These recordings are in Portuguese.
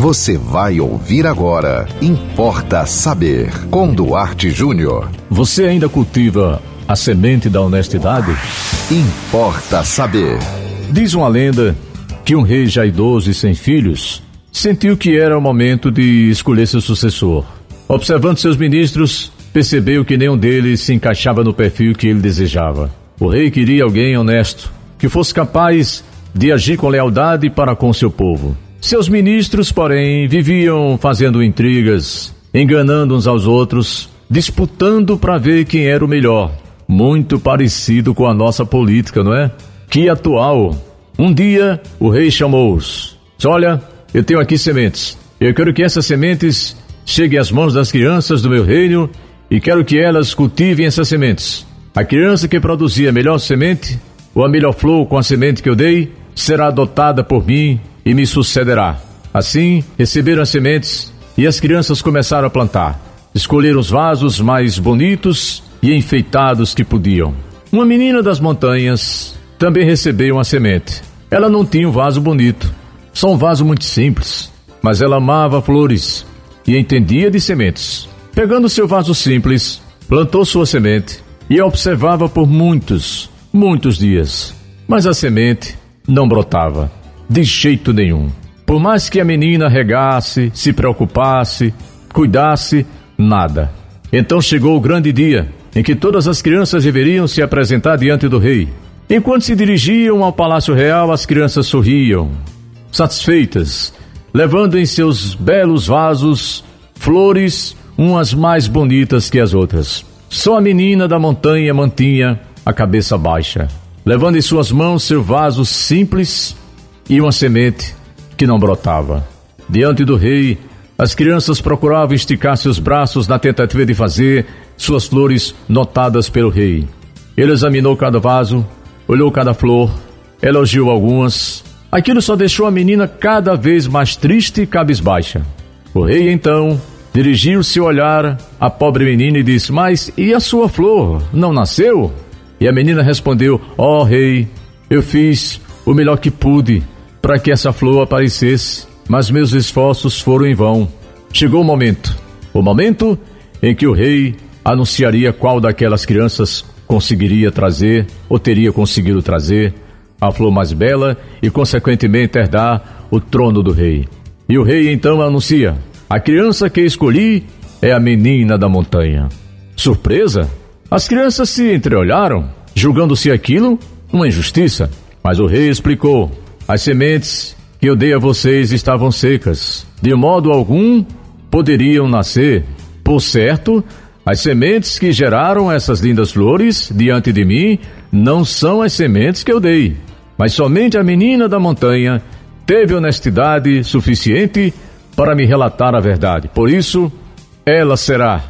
Você vai ouvir agora. Importa saber. Com Duarte Júnior. Você ainda cultiva a semente da honestidade? Importa saber. Diz uma lenda que um rei já idoso e sem filhos sentiu que era o momento de escolher seu sucessor. Observando seus ministros, percebeu que nenhum deles se encaixava no perfil que ele desejava. O rei queria alguém honesto, que fosse capaz de agir com lealdade para com seu povo. Seus ministros, porém, viviam fazendo intrigas, enganando uns aos outros, disputando para ver quem era o melhor. Muito parecido com a nossa política, não é? Que atual. Um dia, o rei chamou-os. Olha, eu tenho aqui sementes. Eu quero que essas sementes cheguem às mãos das crianças do meu reino e quero que elas cultivem essas sementes. A criança que produzir a melhor semente, ou a melhor flor com a semente que eu dei, será adotada por mim e me sucederá. Assim, receberam as sementes e as crianças começaram a plantar. Escolheram os vasos mais bonitos e enfeitados que podiam. Uma menina das montanhas também recebeu uma semente. Ela não tinha um vaso bonito, só um vaso muito simples, mas ela amava flores e entendia de sementes. Pegando seu vaso simples, plantou sua semente e a observava por muitos, muitos dias. Mas a semente não brotava. De jeito nenhum. Por mais que a menina regasse, se preocupasse, cuidasse, nada. Então chegou o grande dia em que todas as crianças deveriam se apresentar diante do rei. Enquanto se dirigiam ao palácio real, as crianças sorriam, satisfeitas, levando em seus belos vasos flores, umas mais bonitas que as outras. Só a menina da montanha mantinha a cabeça baixa, levando em suas mãos seu vaso simples e uma semente que não brotava. Diante do rei, as crianças procuravam esticar seus braços na tentativa de fazer suas flores notadas pelo rei. Ele examinou cada vaso, olhou cada flor, elogiou algumas. Aquilo só deixou a menina cada vez mais triste e cabisbaixa. O rei então dirigiu seu olhar à pobre menina e disse: Mas e a sua flor? Não nasceu? E a menina respondeu: Ó oh, rei, eu fiz o melhor que pude para que essa flor aparecesse, mas meus esforços foram em vão. Chegou o momento, o momento em que o rei anunciaria qual daquelas crianças conseguiria trazer ou teria conseguido trazer a flor mais bela e, consequentemente, herdar o trono do rei. E o rei então anuncia: A criança que escolhi é a menina da montanha. Surpresa? As crianças se entreolharam, julgando-se aquilo uma injustiça. Mas o rei explicou: as sementes que eu dei a vocês estavam secas, de modo algum poderiam nascer. Por certo, as sementes que geraram essas lindas flores diante de mim não são as sementes que eu dei, mas somente a menina da montanha teve honestidade suficiente para me relatar a verdade. Por isso, ela será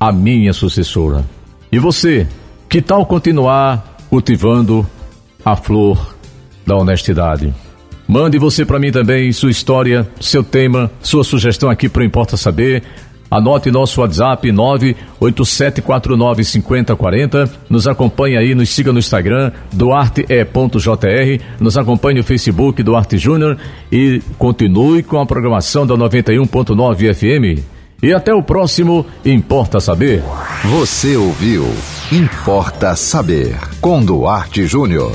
a minha sucessora. E você, que tal continuar cultivando a flor da honestidade. Mande você para mim também sua história, seu tema, sua sugestão aqui para Importa Saber. Anote nosso WhatsApp 987495040. Nos acompanhe aí, nos siga no Instagram, duarte.jr. Nos acompanhe no Facebook, Duarte Júnior. E continue com a programação da 91.9 FM. E até o próximo Importa Saber. Você ouviu Importa Saber com Duarte Júnior.